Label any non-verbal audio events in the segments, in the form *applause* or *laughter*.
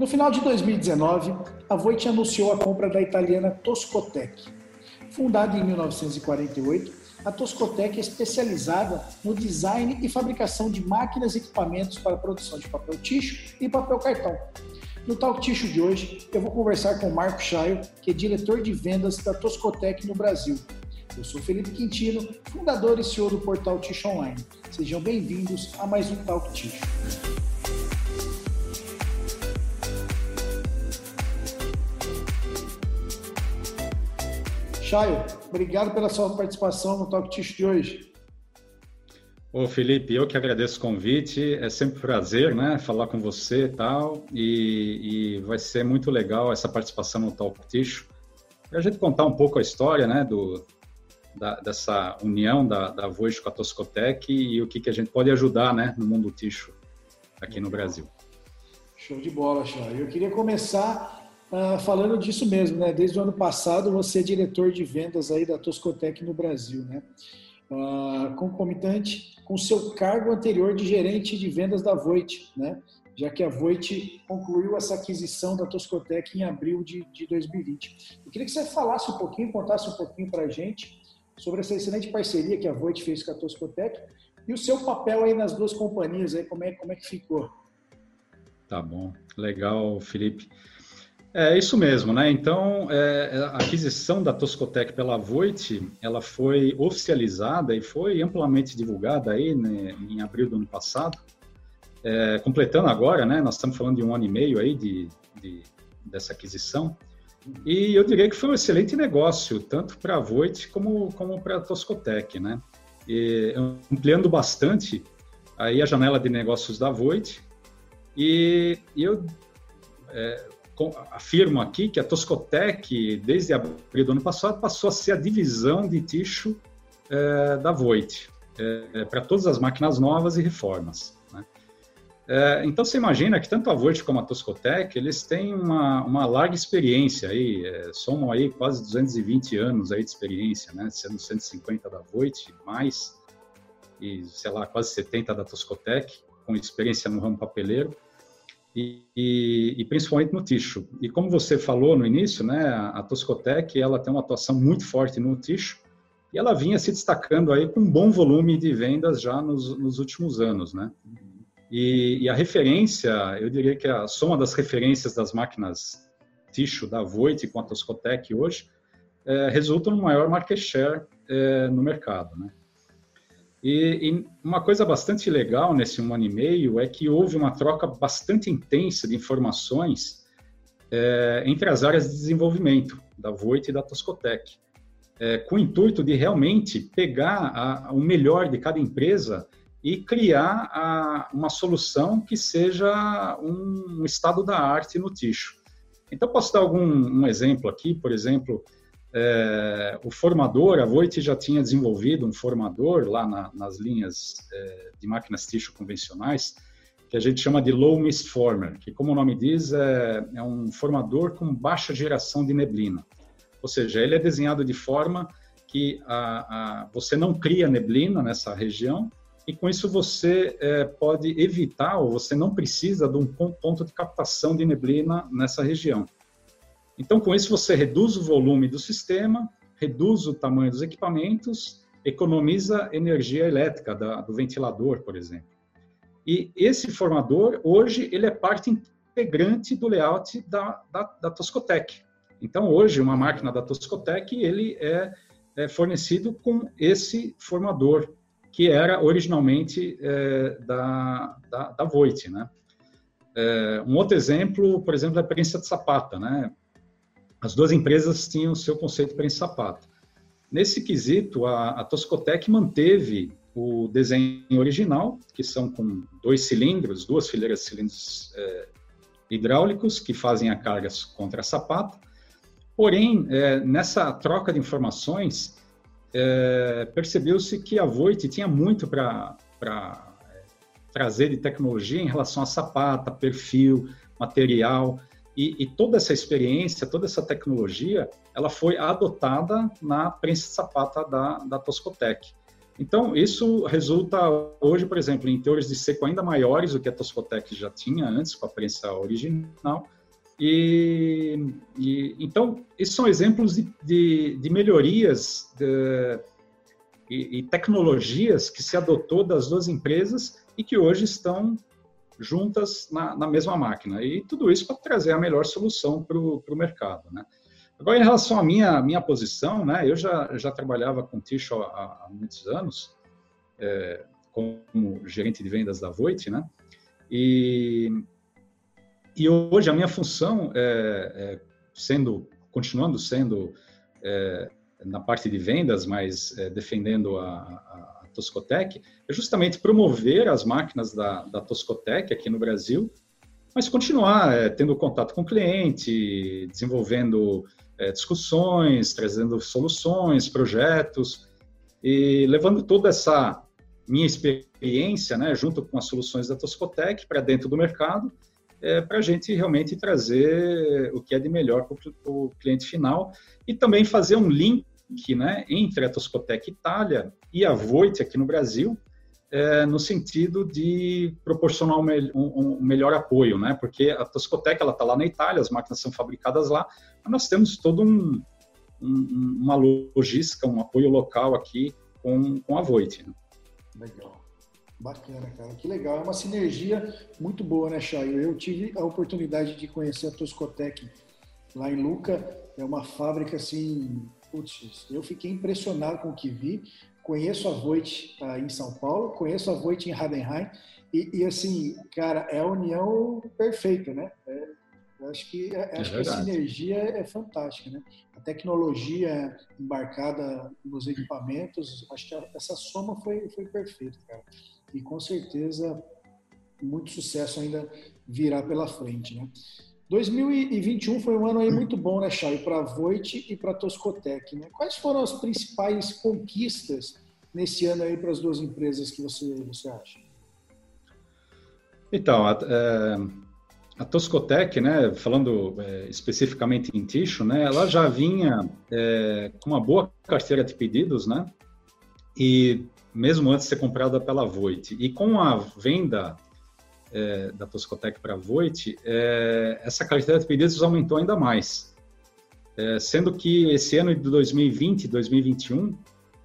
No final de 2019, a Voit anunciou a compra da italiana Toscotec. Fundada em 1948, a Toscotec é especializada no design e fabricação de máquinas e equipamentos para a produção de papel ticho e papel cartão. No Talk Ticho de hoje, eu vou conversar com o Marco Chaio, que é diretor de vendas da Toscotec no Brasil. Eu sou Felipe Quintino, fundador e CEO do portal Ticho Online. Sejam bem-vindos a mais um Talk Ticho. Chayo, obrigado pela sua participação no Talk Ticho de hoje. Ô Felipe, eu que agradeço o convite, é sempre um prazer, né, falar com você e tal, e, e vai ser muito legal essa participação no Talk Ticho, para a gente contar um pouco a história, né, do, da, dessa união da, da Voice com a Toscotec e o que, que a gente pode ajudar, né, no mundo ticho aqui no Brasil. Show de bola, Chá. Eu queria começar uh, falando disso mesmo, né, desde o ano passado você é diretor de vendas aí da Toscotec no Brasil, né, uh, concomitante com seu cargo anterior de gerente de vendas da Voit, né? já que a Voit concluiu essa aquisição da Toscotec em abril de, de 2020. Eu queria que você falasse um pouquinho, contasse um pouquinho para a gente sobre essa excelente parceria que a Voit fez com a Toscotec e o seu papel aí nas duas companhias, aí, como, é, como é que ficou? Tá bom, legal, Felipe. É isso mesmo, né? Então, é, a aquisição da Toscotec pela Voit, ela foi oficializada e foi amplamente divulgada aí né, em abril do ano passado, é, completando agora, né? Nós estamos falando de um ano e meio aí de, de dessa aquisição. E eu diria que foi um excelente negócio, tanto para a Voit como, como para a Toscotec, né? E, ampliando bastante aí a janela de negócios da Voit. E, e eu é, afirmo aqui que a Toscotec, desde abril do ano passado, passou a ser a divisão de ticho é, da Voit, é, para todas as máquinas novas e reformas. Né? É, então, você imagina que tanto a Voit como a Toscotec, eles têm uma, uma larga experiência aí, somam aí quase 220 anos aí de experiência, né? sendo 150 da Voit, mais, e, sei lá, quase 70 da Toscotec, com experiência no ramo papeleiro e, e, e, principalmente no ticho. E como você falou no início, né, a Toscotec ela tem uma atuação muito forte no ticho e ela vinha se destacando aí com um bom volume de vendas já nos, nos últimos anos, né? E, e, a referência, eu diria que a soma das referências das máquinas ticho da Voit com a Toscotec hoje é, resulta no maior market share é, no mercado, né? E, e, uma coisa bastante legal nesse um ano e meio é que houve uma troca bastante intensa de informações é, entre as áreas de desenvolvimento da Voit e da Toscotec, é, com o intuito de realmente pegar a, o melhor de cada empresa e criar a, uma solução que seja um, um estado da arte no ticho. Então, posso dar algum um exemplo aqui, por exemplo, é, o formador, a Voit já tinha desenvolvido um formador lá na, nas linhas é, de máquinas tixo convencionais, que a gente chama de low mist former, que como o nome diz, é, é um formador com baixa geração de neblina. Ou seja, ele é desenhado de forma que a, a, você não cria neblina nessa região e com isso você é, pode evitar ou você não precisa de um ponto de captação de neblina nessa região. Então, com isso, você reduz o volume do sistema, reduz o tamanho dos equipamentos, economiza energia elétrica da, do ventilador, por exemplo. E esse formador, hoje, ele é parte integrante do layout da, da, da Toscotec. Então, hoje, uma máquina da Toscotec, ele é, é fornecido com esse formador, que era originalmente é, da, da, da Voit, né? É, um outro exemplo, por exemplo, é a prensa de sapata, né? As duas empresas tinham seu conceito para sapato. Nesse quesito, a, a Toscotec manteve o desenho original, que são com dois cilindros, duas fileiras de cilindros é, hidráulicos que fazem a carga contra a sapata. Porém, é, nessa troca de informações, é, percebeu-se que a Voit tinha muito para é, trazer de tecnologia em relação a sapata, perfil, material. E, e, toda essa experiência, toda essa tecnologia, ela foi adotada na prensa sapata da, da Toscotec. Então, isso resulta hoje, por exemplo, em teores de seco ainda maiores do que a Toscotec já tinha antes, com a prensa original. E, e então, esses são exemplos de, de, de melhorias de, e, e tecnologias que se adotou das duas empresas e que hoje estão juntas na, na, mesma máquina. E tudo isso para trazer a melhor solução para o mercado. Né? Agora, em relação à minha, minha posição, né, eu já, já trabalhava com Ticho há, há muitos anos, é, como gerente de vendas da Voit, né? E, e hoje a minha função, é, é, sendo, continuando sendo é, na parte de vendas, mas é, defendendo a, a, a Toscotec, é justamente promover as máquinas da, da Toscotec aqui no Brasil, mas continuar é, tendo contato com o cliente, desenvolvendo é, discussões, trazendo soluções, projetos e levando toda essa minha experiência, né, junto com as soluções da Toscotec para dentro do mercado, é, para a gente realmente trazer o que é de melhor para o cliente final e também fazer um link né, entre a Toscotec Itália e a Voit aqui no Brasil, é, no sentido de proporcionar um, um, um, melhor apoio, né? Porque a Toscotec ela está lá na Itália, as máquinas são fabricadas lá, mas nós temos todo um, uma logística, um apoio local aqui com, com a Voit. Né? Legal. Bacana, cara. Que legal. É uma sinergia muito boa, né, Chay? Eu tive a oportunidade de conhecer a Toscotec lá em Luca. É uma fábrica assim. Putz, eu fiquei impressionado com o que vi conheço a Voit uh, em São Paulo, conheço a Voit em Hadenheim, e, e, assim, cara, é a união perfeita, né? É, eu acho que, é, é acho que a sinergia é fantástica, né? A tecnologia embarcada nos equipamentos, acho que essa soma foi, foi perfeita, cara. E com certeza muito sucesso ainda virá pela frente, né? 2021 foi um ano aí muito bom, né, Chay, para a Voit e para a Toscotec. Né? Quais foram as principais conquistas nesse ano aí para as duas empresas que você, você acha? Então, a, é, a Toscotec, né, falando é, especificamente em Ticho, né, ela já vinha é, com uma boa carteira de pedidos, né, e mesmo antes de ser comprada pela Voit. E com a venda é, da Toscotec para a Voit, é, essa carteira de pedidos aumentou ainda mais. É, sendo que esse ano de 2020 e 2021,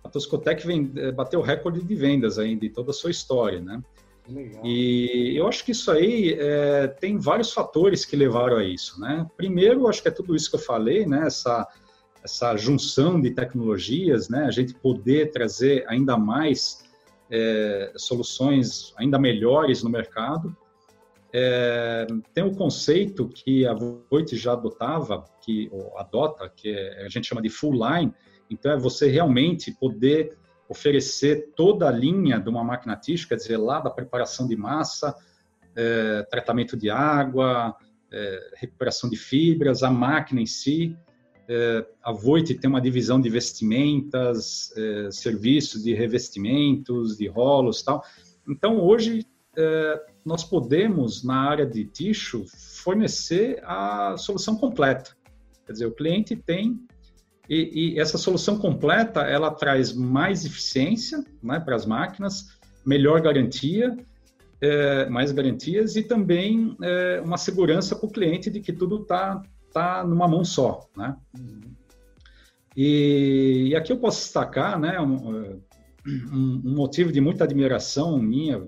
a Toscotec vem, é, bateu o recorde de vendas ainda em toda a sua história, né? Legal. E eu acho que isso aí é, tem vários fatores que levaram a isso, né? Primeiro, acho que é tudo isso que eu falei, né? Essa, essa junção de tecnologias, né? A gente poder trazer ainda mais é, soluções ainda melhores no mercado. É, tem um conceito que a Voit já adotava, que ou adota, que é, a gente chama de full line. Então, é você realmente poder oferecer toda a linha de uma máquina tística, quer dizer, lá da preparação de massa, é, tratamento de água, é, recuperação de fibras, a máquina em si, a Voit tem uma divisão de vestimentas, é, serviços de revestimentos, de rolos tal. Então, hoje, é, nós podemos, na área de ticho, fornecer a solução completa. Quer dizer, o cliente tem e, e, essa solução completa ela traz mais eficiência né, para as máquinas, melhor garantia, é, mais garantias e também é, uma segurança para o cliente de que tudo está está numa mão só, né? E, e, aqui eu posso destacar, né, um, um, motivo de muita admiração minha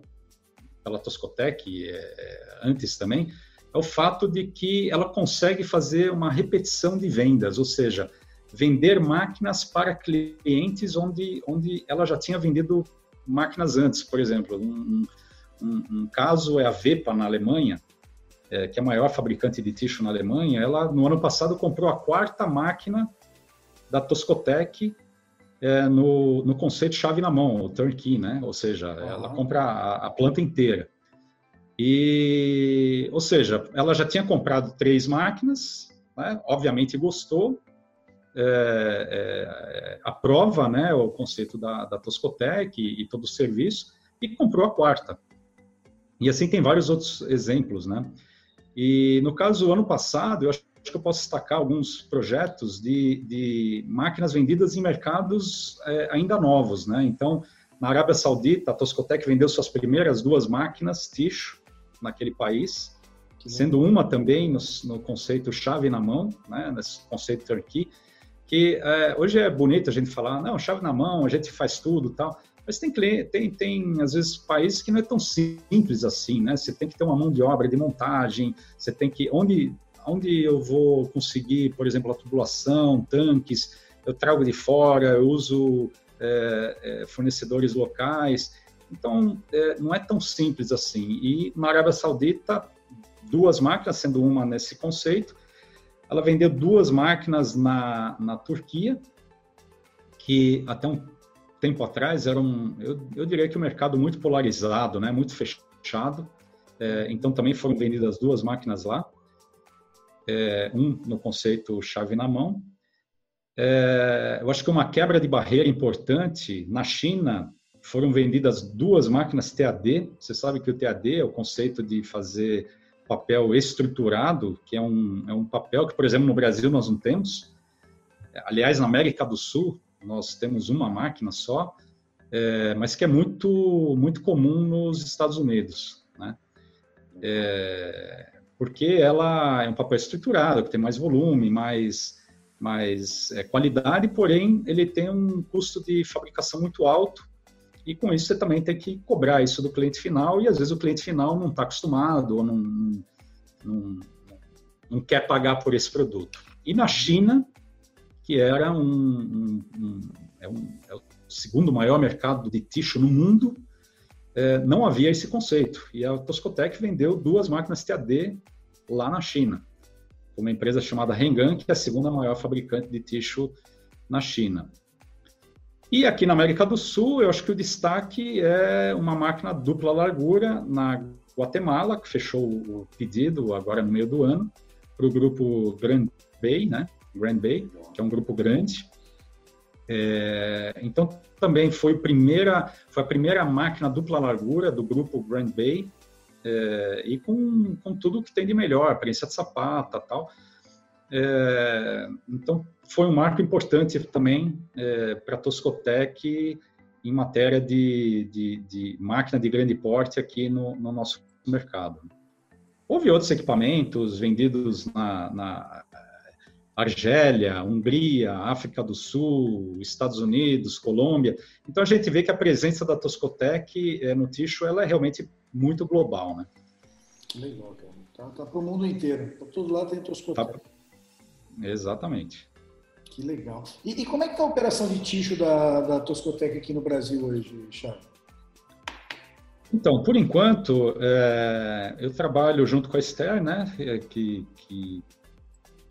pela Toscotec, é, antes também, é o fato de que ela consegue fazer uma repetição de vendas, ou seja, vender máquinas para clientes onde, onde ela já tinha vendido máquinas antes. Por exemplo, um, um, um caso é a Vepa na Alemanha, é, que é a maior fabricante de tixo na Alemanha, ela no ano passado comprou a quarta máquina da Toscotec é, no, no conceito chave na mão, o turnkey, né? Ou seja, uhum. ela compra a, a, planta inteira. E, ou seja, ela já tinha comprado três máquinas, né? obviamente gostou, é, é, aprova né, o conceito da, da Toscotec e, e todo o serviço, e comprou a quarta. E assim tem vários outros exemplos, né? E no caso do ano passado, eu acho que eu posso destacar alguns projetos de, de máquinas vendidas em mercados é, ainda novos, né? Então, Na Arábia Saudita, a Toscotec vendeu suas primeiras duas máquinas Ticho naquele país, sendo uma também no, no, conceito chave na mão, né, nesse conceito turqui, que é, hoje é bonito a gente falar, não, chave na mão, a gente faz tudo tal, mas tem, tem, tem, às vezes, países que não é tão simples assim, né? Você tem que ter uma mão de obra de montagem, você tem que... Onde, onde eu vou conseguir, por exemplo, a tubulação, tanques, eu trago de fora, eu uso é, é, fornecedores locais. Então, é, não é tão simples assim. E na Arábia Saudita, duas máquinas, sendo uma nesse conceito, ela vendeu duas máquinas na, na Turquia, que até um tempo atrás era um, eu, eu diria que um mercado muito polarizado, né, muito fechado. É, então também foram vendidas duas máquinas lá, é, um no conceito chave na mão. É, eu acho que uma quebra de barreira importante na China foram vendidas duas máquinas TAD. Você sabe que o TAD é o conceito de fazer papel estruturado, que é um, é um papel que, por exemplo, no Brasil nós não temos. Aliás, na América do Sul, nós temos uma máquina só, é, mas que é muito, muito comum nos Estados Unidos, né? É, porque ela é um papel estruturado, que tem mais volume, mais, mais é, qualidade, porém ele tem um custo de fabricação muito alto e com isso você também tem que cobrar isso do cliente final e às vezes o cliente final não está acostumado ou não, não, não, não quer pagar por esse produto. E na China, que era um, um, um, é, um, é o segundo maior mercado de tixo no mundo, é, não havia esse conceito. E a Toscotec vendeu duas máquinas TAD lá na China, uma empresa chamada Hengan, que é a segunda maior fabricante de tixo na China. E aqui na América do Sul, eu acho que o destaque é uma máquina dupla largura na Guatemala, que fechou o pedido agora no meio do ano, para o grupo Grand Bay, né? Grand Bay, que é um grupo grande. É, então, também foi, primeira, foi a primeira máquina dupla largura do grupo Grand Bay, é, e com, com tudo que tem de melhor, prensa de sapata tal. É, então, foi um marco importante também é, para a Toscotec em matéria de, de, de, máquina de grande porte aqui no, no, nosso mercado. Houve outros equipamentos vendidos na, na Argélia, Hungria, África do Sul, Estados Unidos, Colômbia. Então a gente vê que a presença da Toscotec é, no Ticho ela é realmente muito global, né? Legal, cara. Tá, tá para o mundo inteiro. Para todo lado tem Toscotec. Tá... Exatamente. Que legal. E, e como é que está a operação de Ticho da, da Toscotec aqui no Brasil hoje, Charles? Então, por enquanto, é, eu trabalho junto com a Esther, né, que, que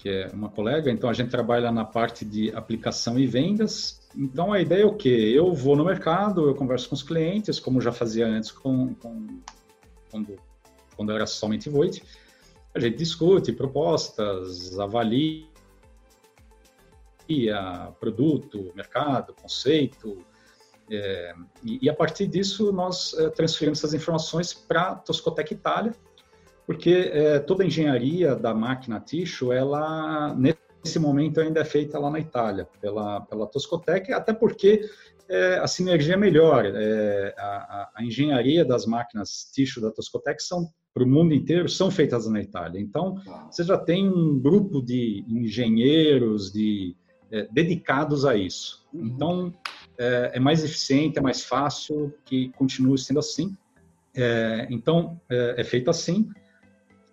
que é uma colega, então a gente trabalha na parte de aplicação e vendas. Então a ideia é o quê? Eu vou no mercado, eu converso com os clientes, como já fazia antes com, com quando, quando era somente Voit. A gente discute propostas, avalia produto, mercado, conceito, é, e, e, a partir disso nós é, transferimos essas informações para a Toscotec Itália, porque é, toda a engenharia da máquina Ticho, ela nesse momento ainda é feita lá na Itália, pela, pela Toscotec, até porque é, a sinergia é melhor. É, a, a, engenharia das máquinas Ticho da Toscotec são para o mundo inteiro são feitas na Itália. Então, você já tem um grupo de engenheiros de, é, dedicados a isso. Uhum. Então, é, é, mais eficiente, é mais fácil que continue sendo assim. É, então, é, é feito assim.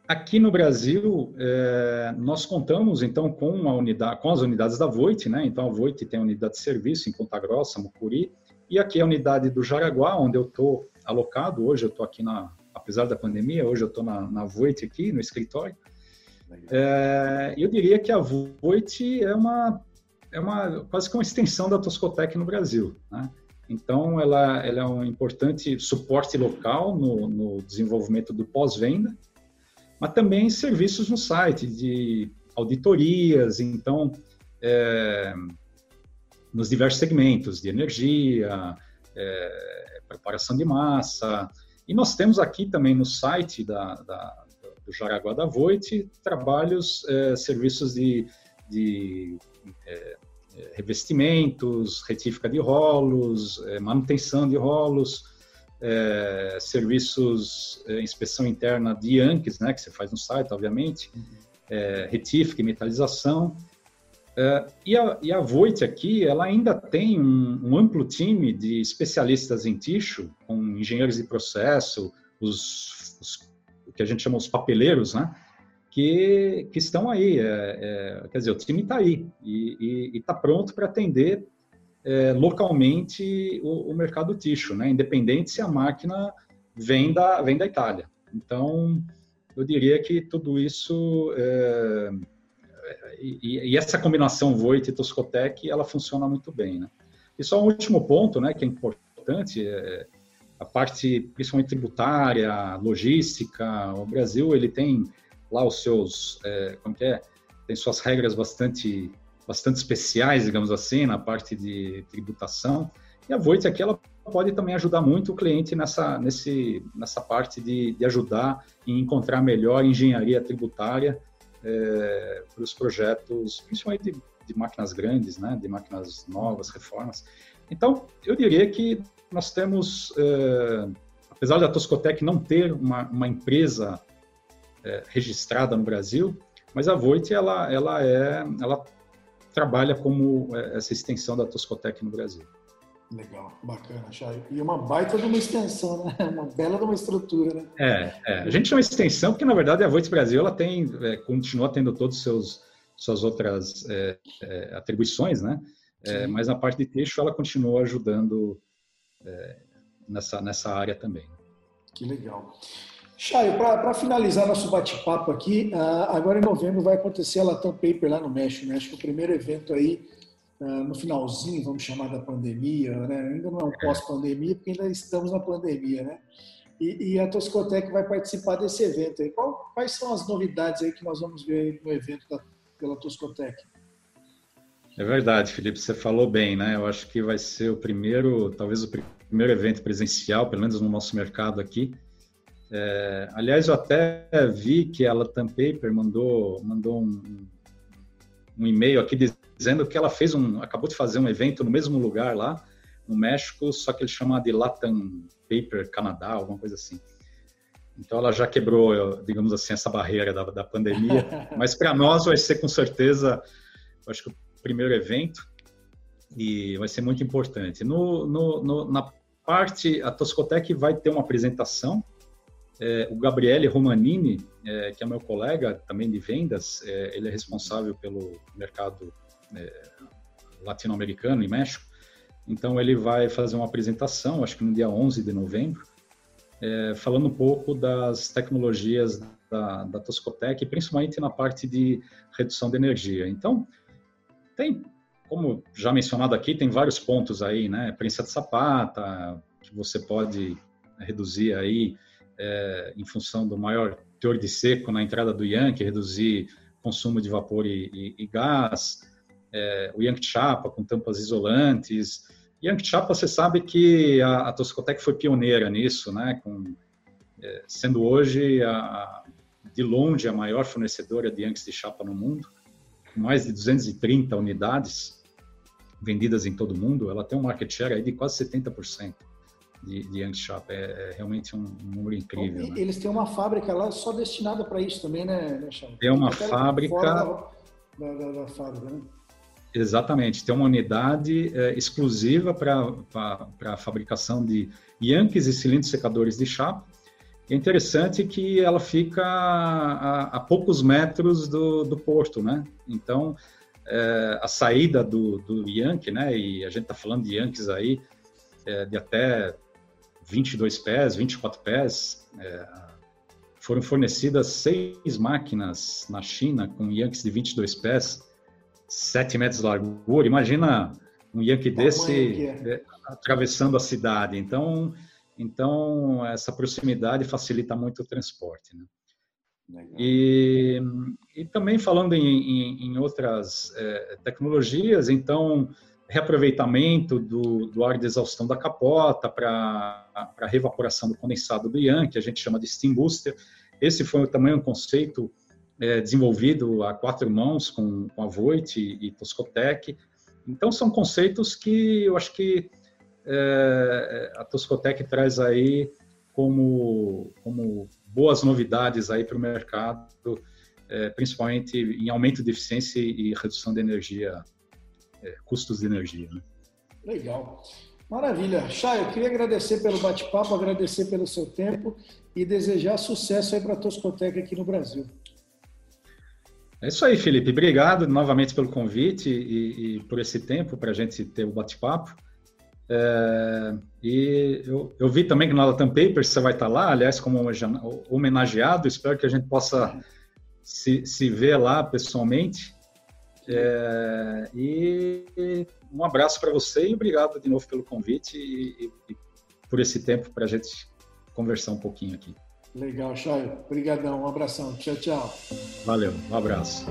Aqui no Brasil, é, nós contamos então com unidade, com as unidades da Voit, né? Então a Voit tem a unidade de serviço em Ponta Grossa, Mucuri, e aqui a unidade do Jaraguá, onde eu estou alocado. Hoje eu estou aqui na, apesar da pandemia, hoje eu estou na, na Voit aqui no escritório. É, eu diria que a Voit é uma é uma quase que uma extensão da Toscotec no Brasil, né? Então, ela, ela é um importante suporte local no, no desenvolvimento do pós-venda, mas também serviços no site de auditorias, então, é, nos diversos segmentos de energia, é, preparação de massa. E nós temos aqui também no site da, da do Jaraguá da Voit trabalhos, é, serviços de, de é, revestimentos, retífica de rolos, manutenção de rolos, é, serviços, é, inspeção interna de Yankees, né, que você faz no site, obviamente, é, retífica e metalização. É, e, a, e a Voit aqui, ela ainda tem um, um, amplo time de especialistas em tixo, com engenheiros de processo, os, os que a gente chama os papeleiros, né, que, que estão aí. É, é, quer dizer, o time está aí e está pronto para atender é, localmente o, o, mercado tixo, né? independente se a máquina vem da, vem da Itália. Então, eu diria que tudo isso é, e, e, essa combinação Voit e Toscotec, ela funciona muito bem. Né? E só um último ponto, né, que é importante, é a parte principalmente tributária, logística. O Brasil ele tem lá os seus, é, como que é, tem suas regras bastante bastante especiais, digamos assim, na parte de tributação. E a Voit aqui ela pode também ajudar muito o cliente nessa, nesse, nessa parte de, de ajudar em encontrar melhor engenharia tributária é, para os projetos, principalmente de, de, máquinas grandes, né, de máquinas novas, reformas. Então, eu diria que nós temos, é, apesar da Toscotec não ter uma, uma empresa é, registrada no Brasil, mas a Voit ela, ela é, ela trabalha como é, essa extensão da Toscotec no Brasil. Legal, bacana, Chay. E uma baita de uma extensão, né? *laughs* Uma bela de uma estrutura, né? É, é. a gente chama extensão porque, na verdade, a Voites Brasil ela tem, é, continua tendo todos os seus suas outras é, é atribuições, né? É, mas na parte de texto ela continua ajudando nessa, nessa área também. Que legal. Chay, para finalizar nosso bate-papo aqui, uh, agora em novembro vai acontecer a Latam Paper lá no México, né? Acho que o primeiro evento aí uh, no finalzinho, vamos chamar da pandemia, né? Ainda não é um pós-pandemia, porque ainda estamos na pandemia, né? E, e a Toscotec vai participar desse evento aí. Qual, quais são as novidades aí que nós vamos ver no evento da, pela Toscotec? É verdade, Felipe, você falou bem, né? Eu acho que vai ser o primeiro, talvez o primeiro evento presencial, pelo menos no nosso mercado aqui, é, aliás, eu até vi que ela Paper mandou, mandou um, um e-mail aqui dizendo que ela fez um, acabou de fazer um evento no mesmo lugar lá no México, só que ele chama de Latam Paper Canadá, alguma coisa assim. Então ela já quebrou, digamos assim, essa barreira da, da pandemia. *laughs* Mas para nós vai ser com certeza, acho que o primeiro evento e vai ser muito importante. No, no, no, na parte, a Toscotec vai ter uma apresentação é, o Gabriele Romanini, é, que é meu colega também de vendas, é, ele é responsável pelo mercado é, latino-americano e México. Então, ele vai fazer uma apresentação, acho que no dia 11 de novembro, é, falando um pouco das tecnologias da, da Toscotec, principalmente na parte de redução de energia. Então, tem, como já mencionado aqui, tem vários pontos aí, né? Prensa de sapata, que você pode reduzir aí é, em função do maior teor de seco na entrada do Yankee, reduzir consumo de vapor e, e, e gás, é, o Yankee Chapa com tampas isolantes. Yankee Chapa, você sabe que a, a Toscotec foi pioneira nisso, né? Com, é, sendo hoje, a, de longe, a maior fornecedora de Yankees de chapa no mundo, com mais de 230 unidades vendidas em todo o mundo, ela tem um market share aí de quase 70% de, de Young Shop. É, é, realmente um, número incrível. Né? Eles têm uma fábrica lá só destinada para isso também, né, né Tem uma fábrica. Da, da, da, fábrica, né? Exatamente, tem uma unidade é, exclusiva para a fabricação de Yankees e cilindros secadores de chapa. É interessante que ela fica a, a poucos metros do, do porto, né? Então, é, a saída do, do Yankee, né? E a gente está falando de Yankees aí é, de até 22 pés, 24 pés. É, foram fornecidas seis máquinas na China com Yankees de 22 pés, 7 metros de largura. Imagina um Yankee desse é. atravessando a cidade. Então, então essa proximidade facilita muito o transporte. Né? E, e, também falando em, em, em outras é, tecnologias, então reaproveitamento do, do ar de exaustão da capota para a revaporação do condensado do Ian, que a gente chama de steam booster. Esse foi também um conceito é, desenvolvido a quatro mãos com, com a Voit e, e Toscotec, Então, são conceitos que eu acho que é, a Toscotec traz aí como, como boas novidades aí para o mercado, é, principalmente em aumento de eficiência e redução de energia, custos de energia. Né? Legal. Maravilha. Chay, eu queria agradecer pelo bate-papo, agradecer pelo seu tempo e desejar sucesso aí para a Toscotec aqui no Brasil. É isso aí, Felipe. Obrigado novamente pelo convite e, e por esse tempo para a gente ter o bate-papo. É, e eu, eu, vi também que na Latam Papers você vai estar lá, aliás, como homenageado. Espero que a gente possa se, se ver lá pessoalmente. É, e um abraço para você e obrigado de novo pelo convite e, e, por esse tempo para a gente conversar um pouquinho aqui. Legal, Chay. Obrigadão. Um abração. Tchau, tchau. Valeu. Um abraço.